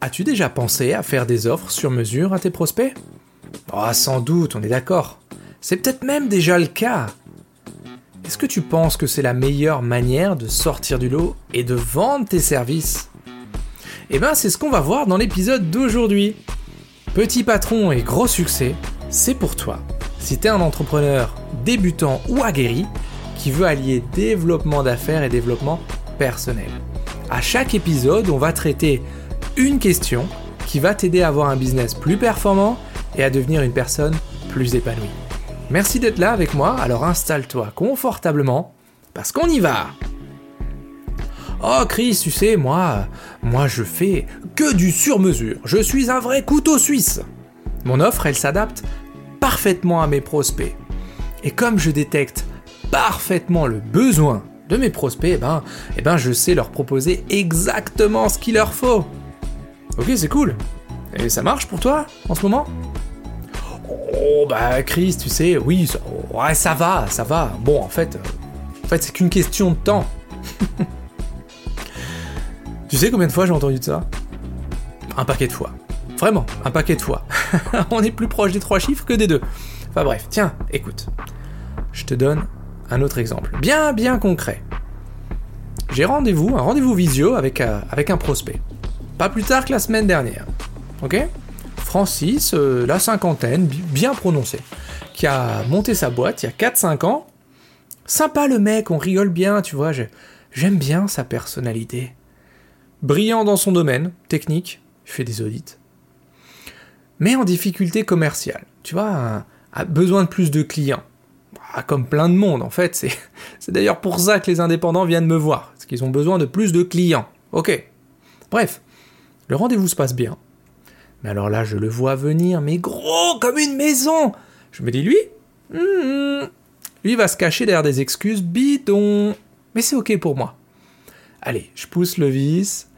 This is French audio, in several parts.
As-tu déjà pensé à faire des offres sur mesure à tes prospects? Oh, Sans doute, on est d'accord. C'est peut-être même déjà le cas. Est-ce que tu penses que c'est la meilleure manière de sortir du lot et de vendre tes services? Eh bien, c'est ce qu'on va voir dans l'épisode d'aujourd'hui. Petit patron et gros succès, c'est pour toi. Si tu es un entrepreneur débutant ou aguerri qui veut allier développement d'affaires et développement personnel. À chaque épisode, on va traiter une question qui va t'aider à avoir un business plus performant et à devenir une personne plus épanouie. Merci d'être là avec moi, alors installe-toi confortablement parce qu'on y va. Oh Chris, tu sais, moi, moi je fais que du sur-mesure. Je suis un vrai couteau suisse. Mon offre, elle s'adapte parfaitement à mes prospects. Et comme je détecte parfaitement le besoin de mes prospects, eh ben, eh ben je sais leur proposer exactement ce qu'il leur faut. Ok, c'est cool. Et ça marche pour toi en ce moment? Oh bah Chris, tu sais, oui, ça, ouais, ça va, ça va. Bon, en fait, euh, en fait, c'est qu'une question de temps. tu sais combien de fois j'ai entendu de ça? Un paquet de fois. Vraiment, un paquet de fois. On est plus proche des trois chiffres que des deux. Enfin bref, tiens, écoute. Je te donne un autre exemple, bien bien concret. J'ai rendez-vous, un rendez-vous visio avec, euh, avec un prospect. Pas plus tard que la semaine dernière. Ok? Francis, euh, la cinquantaine, bien prononcé, qui a monté sa boîte il y a 4-5 ans. Sympa le mec, on rigole bien, tu vois, j'aime bien sa personnalité. Brillant dans son domaine, technique, il fait des audits. Mais en difficulté commerciale, tu vois, a besoin de plus de clients. Ah, comme plein de monde en fait, c'est d'ailleurs pour ça que les indépendants viennent me voir, parce qu'ils ont besoin de plus de clients. Ok. Bref, le rendez-vous se passe bien. Mais alors là, je le vois venir, mais gros comme une maison. Je me dis, lui, hmm, lui va se cacher derrière des excuses bidons. Mais c'est ok pour moi. Allez, je pousse le vis.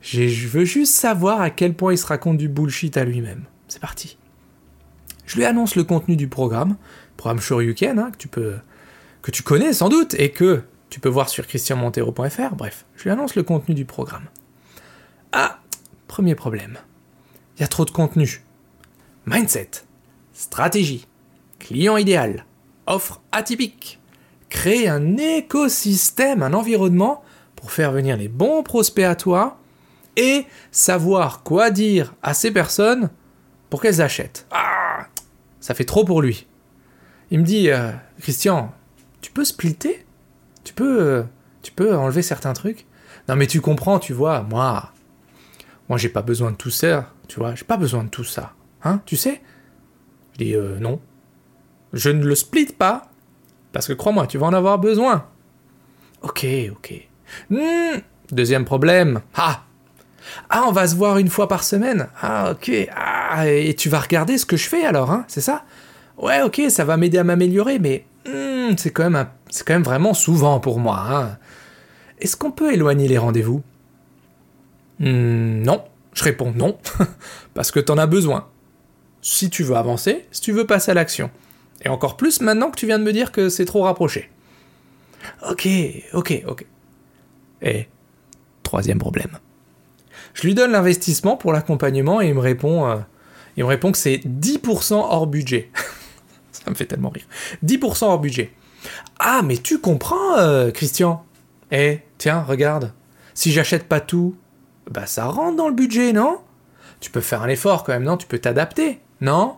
Je veux juste savoir à quel point il se raconte du bullshit à lui-même. C'est parti. Je lui annonce le contenu du programme, programme Shoryuken, hein, que, tu peux, que tu connais sans doute et que tu peux voir sur christianmontero.fr. Bref, je lui annonce le contenu du programme. Premier problème il y a trop de contenu. Mindset, stratégie, client idéal, offre atypique. Créer un écosystème, un environnement pour faire venir les bons prospects à toi et savoir quoi dire à ces personnes pour qu'elles achètent. Ah, ça fait trop pour lui. Il me dit, euh, Christian, tu peux splitter? Tu peux, euh, tu peux enlever certains trucs? Non mais tu comprends, tu vois, moi, moi j'ai pas besoin de tout ça. Tu vois, j'ai pas besoin de tout ça. Hein, tu sais? Je dis euh, non. Je ne le split pas, parce que crois-moi, tu vas en avoir besoin. Ok, ok. Hmm, deuxième problème. Ah Ah, on va se voir une fois par semaine. Ah, ok. Ah, et tu vas regarder ce que je fais alors, hein, c'est ça? Ouais, ok, ça va m'aider à m'améliorer, mais hmm, c'est quand, même quand même vraiment souvent pour moi. Hein. Est-ce qu'on peut éloigner les rendez-vous? Hmm, Non. Je réponds non, parce que t'en as besoin. Si tu veux avancer, si tu veux passer à l'action. Et encore plus maintenant que tu viens de me dire que c'est trop rapproché. Ok, ok, ok. Et troisième problème. Je lui donne l'investissement pour l'accompagnement et il me répond, euh, il me répond que c'est 10% hors budget. Ça me fait tellement rire. 10% hors budget. Ah, mais tu comprends, euh, Christian? Eh, tiens, regarde. Si j'achète pas tout, bah ça rentre dans le budget, non? Tu peux faire un effort quand même, non? Tu peux t'adapter, non?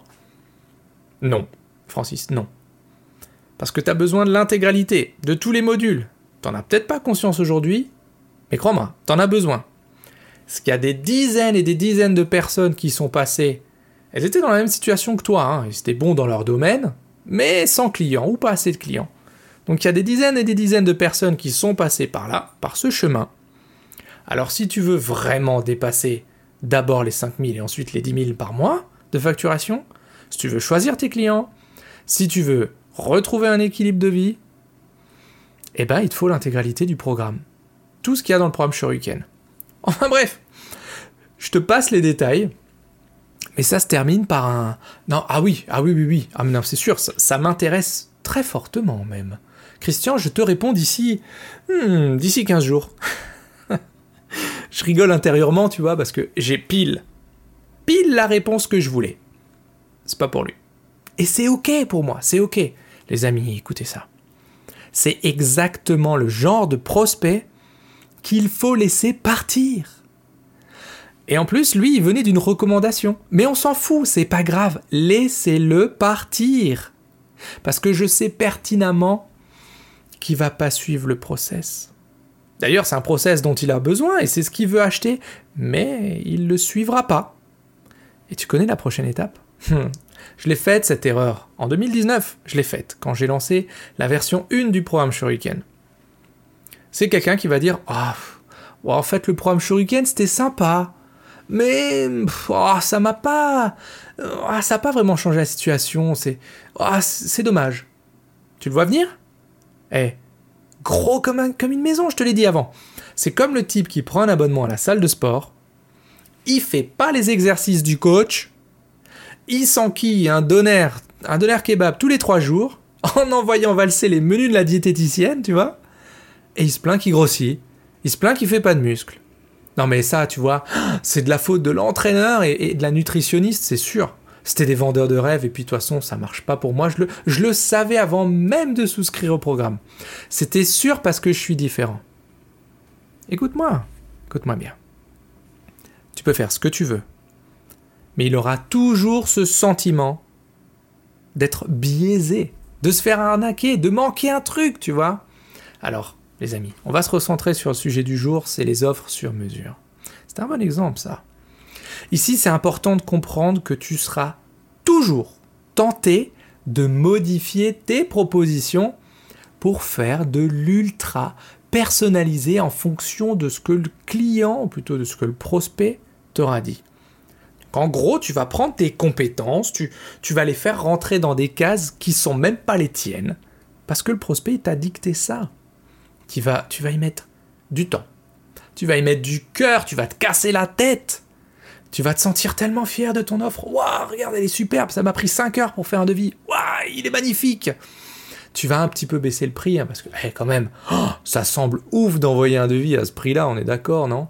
Non, Francis, non. Parce que tu as besoin de l'intégralité, de tous les modules. T'en as peut-être pas conscience aujourd'hui, mais crois-moi, t'en as besoin. Parce qu'il y a des dizaines et des dizaines de personnes qui sont passées. Elles étaient dans la même situation que toi, hein. ils étaient bons dans leur domaine, mais sans clients ou pas assez de clients. Donc il y a des dizaines et des dizaines de personnes qui sont passées par là, par ce chemin, alors si tu veux vraiment dépasser d'abord les 5000 et ensuite les 10 000 par mois de facturation, si tu veux choisir tes clients, si tu veux retrouver un équilibre de vie, eh ben il te faut l'intégralité du programme. Tout ce qu'il y a dans le programme Shuriken. Enfin bref, je te passe les détails, mais ça se termine par un... Non, ah oui, ah oui, oui, oui, ah non, c'est sûr, ça, m'intéresse très fortement même. Christian, je te réponds d'ici... Hmm, d'ici 15 jours. je rigole intérieurement, tu vois, parce que j'ai pile, pile la réponse que je voulais. C'est pas pour lui. Et c'est ok pour moi, c'est ok. Les amis, écoutez ça. C'est exactement le genre de prospect qu'il faut laisser partir. Et en plus, lui, il venait d'une recommandation. Mais on s'en fout, c'est pas grave. Laissez-le partir. Parce que je sais pertinemment qu'il va pas suivre le process. D'ailleurs, c'est un process dont il a besoin et c'est ce qu'il veut acheter, mais il le suivra pas. Et tu connais la prochaine étape? Hum. Je l'ai faite cette erreur. En 2019, je l'ai faite quand j'ai lancé la version 1 du programme Shuriken. C'est quelqu'un qui va dire Ah, en fait, le programme Shuriken c'était sympa, mais ça m'a pas. Ça n'a pas vraiment changé la situation. C'est c'est dommage. Tu le vois venir? Eh, gros comme, une maison, je te l'ai dit avant. C'est comme le type qui prend un abonnement à la salle de sport, il fait pas les exercices du coach, il s'enquille un doner, un kebab tous les trois jours, en envoyant valser les menus de la diététicienne, tu vois, et il se plaint qu'il grossit, il se plaint qu'il fait pas de muscles. Non mais ça, tu vois, c'est de la faute de l'entraîneur et, de la nutritionniste, c'est sûr. C'était des vendeurs de rêves et puis de toute façon, ça marche pas pour moi. Je le, je le savais avant même de souscrire au programme. C'était sûr parce que je suis différent. Écoute-moi, écoute-moi bien. Tu peux faire ce que tu veux, mais il aura toujours ce sentiment d'être biaisé, de se faire arnaquer, de manquer un truc, tu vois. Alors, les amis. On va se recentrer sur le sujet du jour, c'est les offres sur mesure. C'est un bon exemple, ça. Ici, c'est important de comprendre que tu seras toujours tenté de modifier tes propositions pour faire de l'ultra personnalisé en fonction de ce que le client, ou plutôt de ce que le prospect t'aura dit. en gros, tu vas prendre tes compétences, tu, vas les faire rentrer dans des cases qui sont même pas les tiennes, parce que le prospect t'a dicté ça tu vas, tu vas y mettre du temps. Tu vas y mettre du cœur, tu vas te casser la tête. Tu vas te sentir tellement fier de ton offre. Waouh, regarde, elle est superbe, ça m'a pris 5 heures pour faire un devis. Waouh, il est magnifique. Tu vas un petit peu baisser le prix, hein, parce que, hey, quand même, oh, ça semble ouf d'envoyer un devis à ce prix-là, on est d'accord, non?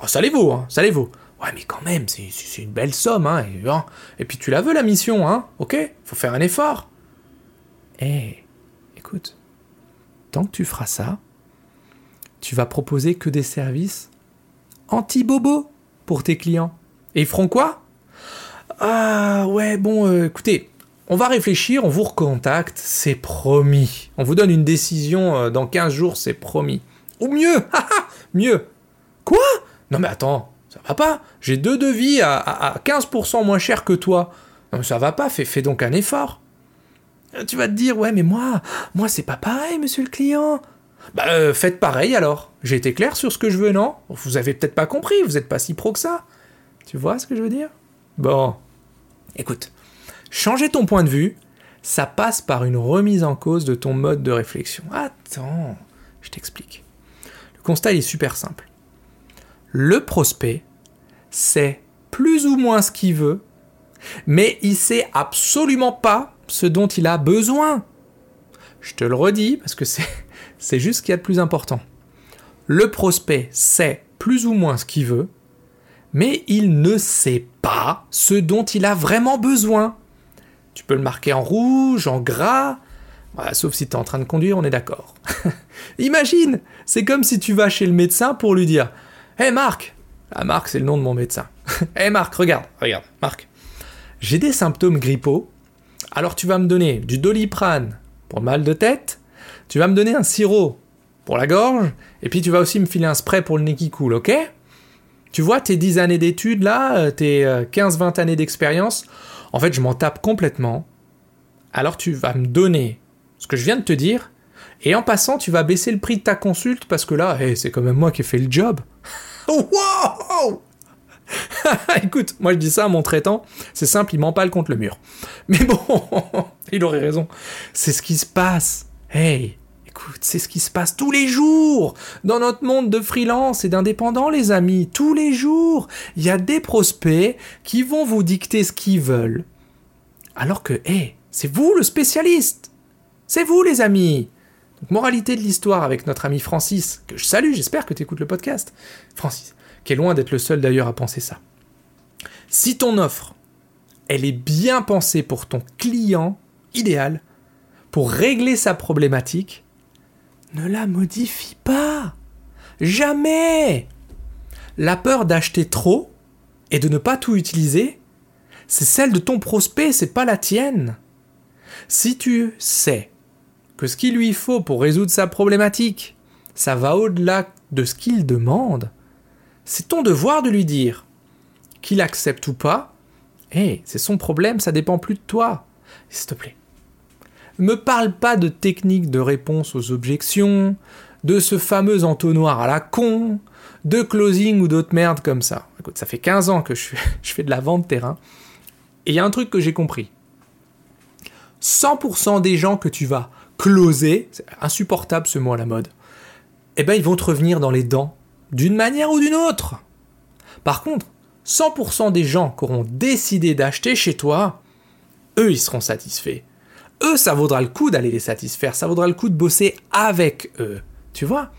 Oh, Ça les vaut, hein, ça les vaut. Ouais, mais quand même, c'est une belle somme, hein, et, hein. et, puis tu la veux, la mission, hein, ok? Faut faire un effort. Eh, écoute, tant que tu feras ça, tu vas proposer que des services anti-bobo pour tes clients. Et ils feront quoi? Ah ouais, bon, euh, écoutez, on va réfléchir, on vous recontacte, c'est promis. On vous donne une décision euh, dans 15 jours, c'est promis. Ou mieux, mieux. Quoi? Non mais attends, ça va pas. J'ai deux devis à, 15% moins cher que toi. Non, ça va pas, fais, donc un effort. Tu vas te dire, ouais, mais moi, moi, c'est pas pareil, monsieur le client. Bah, euh, faites pareil alors. J'ai été clair sur ce que je veux, non? Vous avez peut-être pas compris, vous êtes pas si pro que ça. Tu vois ce que je veux dire? Bon. Écoute, changer ton point de vue, ça passe par une remise en cause de ton mode de réflexion. Attends, je t'explique. Le constat est super simple. Le prospect sait plus ou moins ce qu'il veut, mais il sait absolument pas ce dont il a besoin. Je te le redis parce que c'est, juste ce qu'il y a de plus important. Le prospect sait plus ou moins ce qu'il veut, mais il ne sait pas ce dont il a vraiment besoin. Tu peux le marquer en rouge, en gras, sauf si tu es en train de conduire, on est d'accord. Imagine, c'est comme si tu vas chez le médecin pour lui dire Hé Marc Ah, Marc, c'est le nom de mon médecin. Hé Marc, regarde, regarde, Marc. J'ai des symptômes grippaux, alors tu vas me donner du doliprane pour le mal de tête, tu vas me donner un sirop pour la gorge, et puis tu vas aussi me filer un spray pour le nez qui coule, ok? Tu vois, tes 10 années d'études là, euh, tes 15-20 euh, années d'expérience, en fait, je m'en tape complètement. Alors tu vas me donner ce que je viens de te dire, et en passant, tu vas baisser le prix de ta consulte parce que là, c'est quand même moi qui ai fait le job. wow Écoute, moi je dis ça à mon traitant, c'est simple, il m'empale contre le mur. Mais bon, il aurait raison. C'est ce qui se passe. Hey, écoute, c'est ce qui se passe tous les jours dans notre monde de freelance et d'indépendants, les amis. Tous les jours, il y a des prospects qui vont vous dicter ce qu'ils veulent. Alors que, hey, c'est vous le spécialiste. C'est vous, les amis. Donc, moralité de l'histoire avec notre ami Francis, que je salue, j'espère que tu écoutes le podcast. Francis, qui est loin d'être le seul d'ailleurs à penser ça. Si ton offre, elle est bien pensée pour ton client idéal, pour régler sa problématique, ne la modifie pas. Jamais. La peur d'acheter trop et de ne pas tout utiliser, c'est celle de ton prospect, c'est pas la tienne. Si tu sais que ce qu'il lui faut pour résoudre sa problématique, ça va au-delà de ce qu'il demande, c'est ton devoir de lui dire qu'il accepte ou pas. Eh, c'est son problème, ça dépend plus de toi. S'il te plaît. Me parle pas de technique de réponse aux objections, de ce fameux entonnoir à la con, de closing ou d'autres merdes comme ça. Écoute, ça fait 15 ans que je fais, de la vente terrain. Et il y a un truc que j'ai compris. 100% des gens que tu vas closer, c'est insupportable ce mot à la mode, eh ben ils vont te revenir dans les dents, d'une manière ou d'une autre. Par contre, 100% des gens qui auront décidé d'acheter chez toi, eux, ils seront satisfaits. Eux, ça vaudra le coup d'aller les satisfaire, ça vaudra le coup de bosser avec eux. Tu vois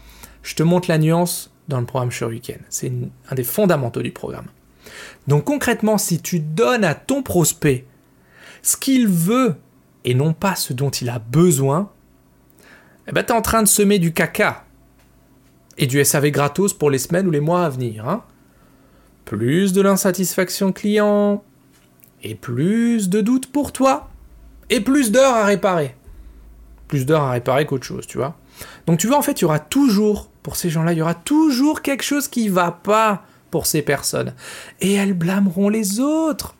Je te montre la nuance dans le programme Weekend. C'est un des fondamentaux du programme. Donc concrètement, si tu donnes à ton prospect ce qu'il veut et non pas ce dont il a besoin, eh ben, tu es en train de semer du caca et du SAV gratos pour les semaines ou les mois à venir. Hein. plus de l'insatisfaction client, et plus de doutes pour toi, et plus d'heures à réparer. Plus d'heures à réparer qu'autre chose, tu vois. Donc tu vois, en fait, il y aura toujours, pour ces gens-là, il y aura toujours quelque chose qui va pas pour ces personnes. Et elles blâmeront les autres,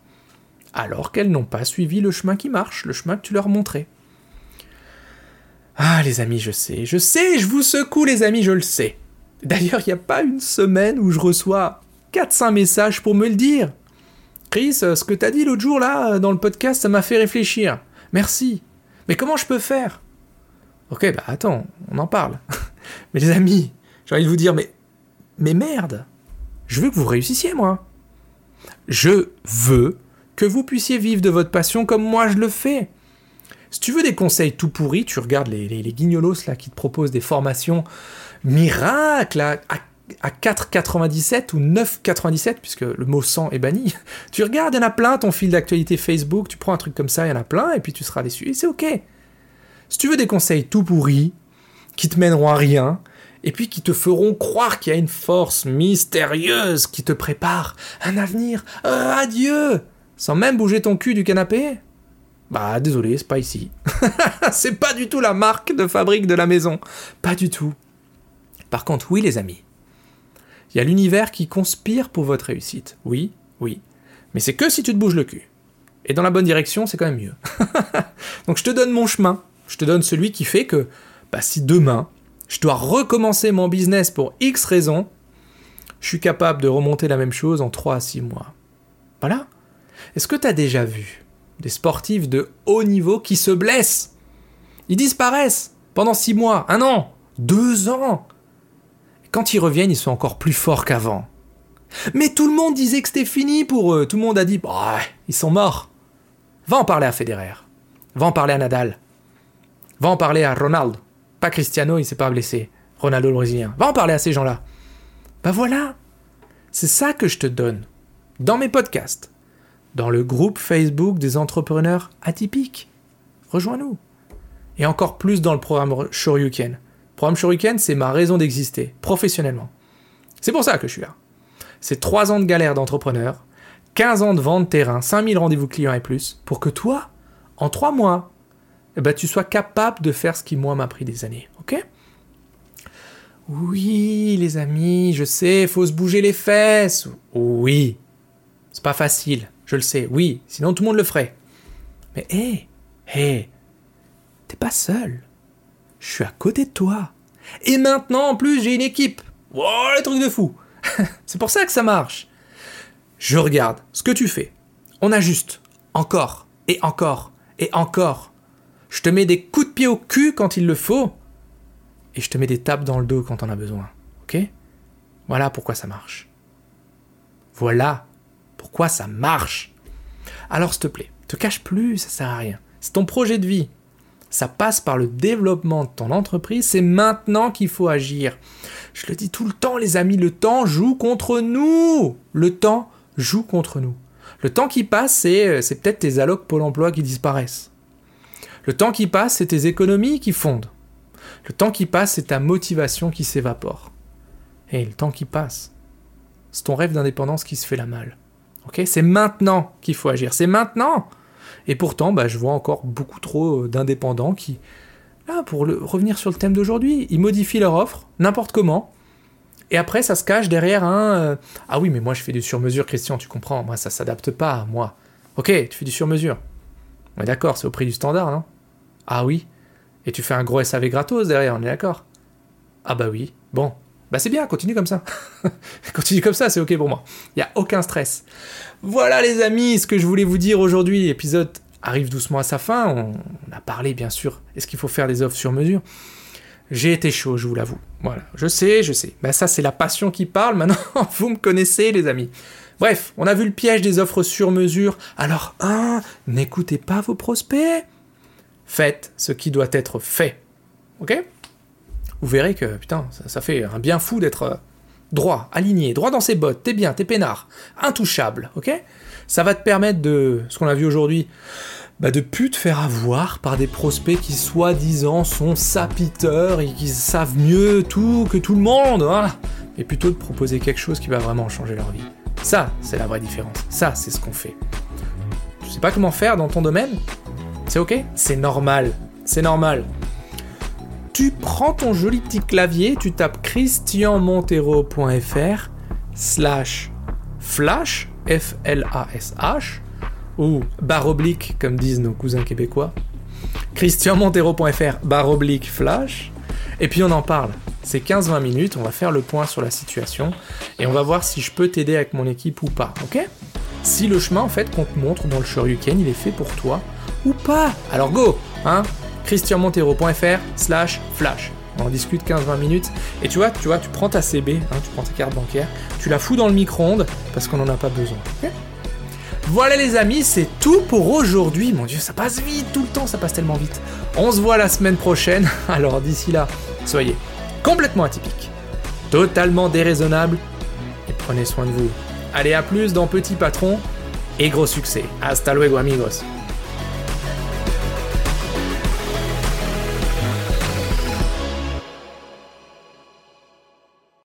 alors qu'elles n'ont pas suivi le chemin qui marche, le chemin que tu leur montrais. Ah les amis, je sais, je sais, je vous secoue les amis, je le sais. D'ailleurs, il n'y a pas une semaine où je reçois 4-5 messages pour me le dire. Chris, ce que t'as dit l'autre jour là, dans le podcast, ça m'a fait réfléchir. Merci. Mais comment je peux faire? Ok, bah attends, on en parle. mais les amis, j'ai envie de vous dire, mais, mais merde, je veux que vous réussissiez, moi. Je veux que vous puissiez vivre de votre passion comme moi je le fais. Si tu veux des conseils tout pourris, tu regardes les, guignolos là qui te proposent des formations miracles à, 4,97 ou 9,97 puisque le mot 100 est banni. Tu regardes, il y en a plein, ton fil d'actualité Facebook, tu prends un truc comme ça, il y en a plein, et puis tu seras déçu, et c'est ok. Si tu veux des conseils tout pourris, qui te mèneront à rien, et puis qui te feront croire qu'il y a une force mystérieuse qui te prépare un avenir radieux, sans même bouger ton cul du canapé, bah désolé, c'est pas ici. c'est pas du tout la marque de fabrique de la maison. Pas du tout. Par contre, oui les amis. Il y a l'univers qui conspire pour votre réussite. Oui, oui. Mais c'est que si tu te bouges le cul. Et dans la bonne direction, c'est quand même mieux. Donc je te donne mon chemin. Je te donne celui qui fait que bah, si demain, je dois recommencer mon business pour X raisons, je suis capable de remonter la même chose en 3 à 6 mois. Voilà. Est-ce que tu as déjà vu des sportifs de haut niveau qui se blessent? Ils disparaissent pendant six mois, un an, deux ans. Quand ils reviennent, ils sont encore plus forts qu'avant. Mais tout le monde disait que c'était fini pour eux. Tout le monde a dit, bah, ils sont morts. Va en parler à Federer. Va en parler à Nadal. Va en parler à Ronaldo. Pas Cristiano, il s'est pas blessé. Ronaldo le Brésilien. Va en parler à ces gens-là. Bah voilà. C'est ça que je te donne. Dans mes podcasts dans le groupe Facebook des entrepreneurs atypiques. Rejoins-nous. Et encore plus dans le programme Shoryuken. Programme Shoryuken, c'est ma raison d'exister, professionnellement. C'est pour ça que je suis là. C'est 3 ans de galère d'entrepreneur, 15 ans de vente terrain, 5000 rendez-vous clients et plus, pour que toi, en 3 mois, eh ben, tu sois capable de faire ce qui, moi, m'a pris des années. Ok? Oui, les amis, je sais, faut se bouger les fesses. Oui, c'est pas facile. Je le sais, oui, sinon tout le monde le ferait. Mais hé, hé, t'es pas seul. Je suis à côté de toi. Et maintenant, en plus, j'ai une équipe. Wow, les trucs de fou. C'est pour ça que ça marche. Je regarde ce que tu fais. On ajuste. Encore, et encore, et encore. Je te mets des coups de pied au cul quand il le faut. Et je te mets des tapes dans le dos quand on a besoin. Ok? Voilà pourquoi ça marche. Voilà pourquoi ça marche. Alors s'il te plaît, te cache plus, ça sert à rien. C'est ton projet de vie. Ça passe par le développement de ton entreprise, c'est maintenant qu'il faut agir. Je le dis tout le temps, les amis, le temps joue contre nous. Le temps joue contre nous. Le temps qui passe, c'est, euh, c'est peut-être tes allocs Pôle emploi qui disparaissent. Le temps qui passe, c'est tes économies qui fondent. Le temps qui passe, c'est ta motivation qui s'évapore. Et le temps qui passe, c'est ton rêve d'indépendance qui se fait la malle. C'est maintenant qu'il faut agir. C'est maintenant. Et pourtant, bah, je vois encore beaucoup trop euh, d'indépendants qui, là, pour revenir sur le thème d'aujourd'hui, ils modifient leur offre n'importe comment. Et après, ça se cache derrière un euh, Ah oui, mais moi je fais du sur-mesure, Christian, tu comprends. Moi, ça s'adapte pas moi. Ok, tu fais du sur-mesure. On d'accord, c'est au prix du standard, non Ah oui. Et tu fais un gros SAV gratos derrière, on est d'accord Ah bah oui. Bon, bah c'est bien, continue comme ça. continue comme ça, c'est ok pour moi. Il n'y a aucun stress. Voilà les amis, ce que je voulais vous dire aujourd'hui. L'épisode arrive doucement à sa fin. On, a parlé bien sûr, est-ce qu'il faut faire des offres sur mesure? J'ai été chaud, je vous l'avoue. Voilà, je sais, je sais. Bah ça c'est la passion qui parle, maintenant vous me connaissez les amis. Bref, on a vu le piège des offres sur mesure. Alors, un, n'écoutez pas vos prospects. Faites ce qui doit être fait. Ok? Vous verrez que, putain, ça, fait un bien fou d'être euh, droit, aligné, droit dans ses bottes, t'es bien, t'es peinard, intouchable, ok? Ça va te permettre de, ce qu'on a vu aujourd'hui, bah de plus te faire avoir par des prospects qui soi-disant sont sapiteurs et qui savent mieux tout que tout le monde, voilà. Mais plutôt de proposer quelque chose qui va vraiment changer leur vie. Ça, c'est la vraie différence. Ça, c'est ce qu'on fait. Tu sais pas comment faire dans ton domaine? C'est ok? C'est normal. C'est normal tu prends ton joli petit clavier, tu tapes christianmontero.fr slash flash, F-L-A-S-H, ou barre oblique, comme disent nos cousins québécois. christianmontero.fr barre oblique flash, et puis on en parle. C'est 15-20 minutes, on va faire le point sur la situation, et on va voir si je peux t'aider avec mon équipe ou pas, ok? Si le chemin en fait qu'on te montre dans le Shoryuken, il est fait pour toi ou pas. Alors go, hein? christianmontero.fr slash flash. On discute 15-20 minutes. Et tu vois, tu vois, tu prends ta CB, hein, tu prends ta carte bancaire, tu la fous dans le micro-ondes parce qu'on n'en a pas besoin. voilà les amis, c'est tout pour aujourd'hui. Mon dieu, ça passe vite, tout le temps, ça passe tellement vite. On se voit la semaine prochaine. Alors d'ici là, soyez complètement atypiques, totalement déraisonnables et prenez soin de vous. Allez, à plus dans Petit Patron et gros succès. Hasta luego amigos.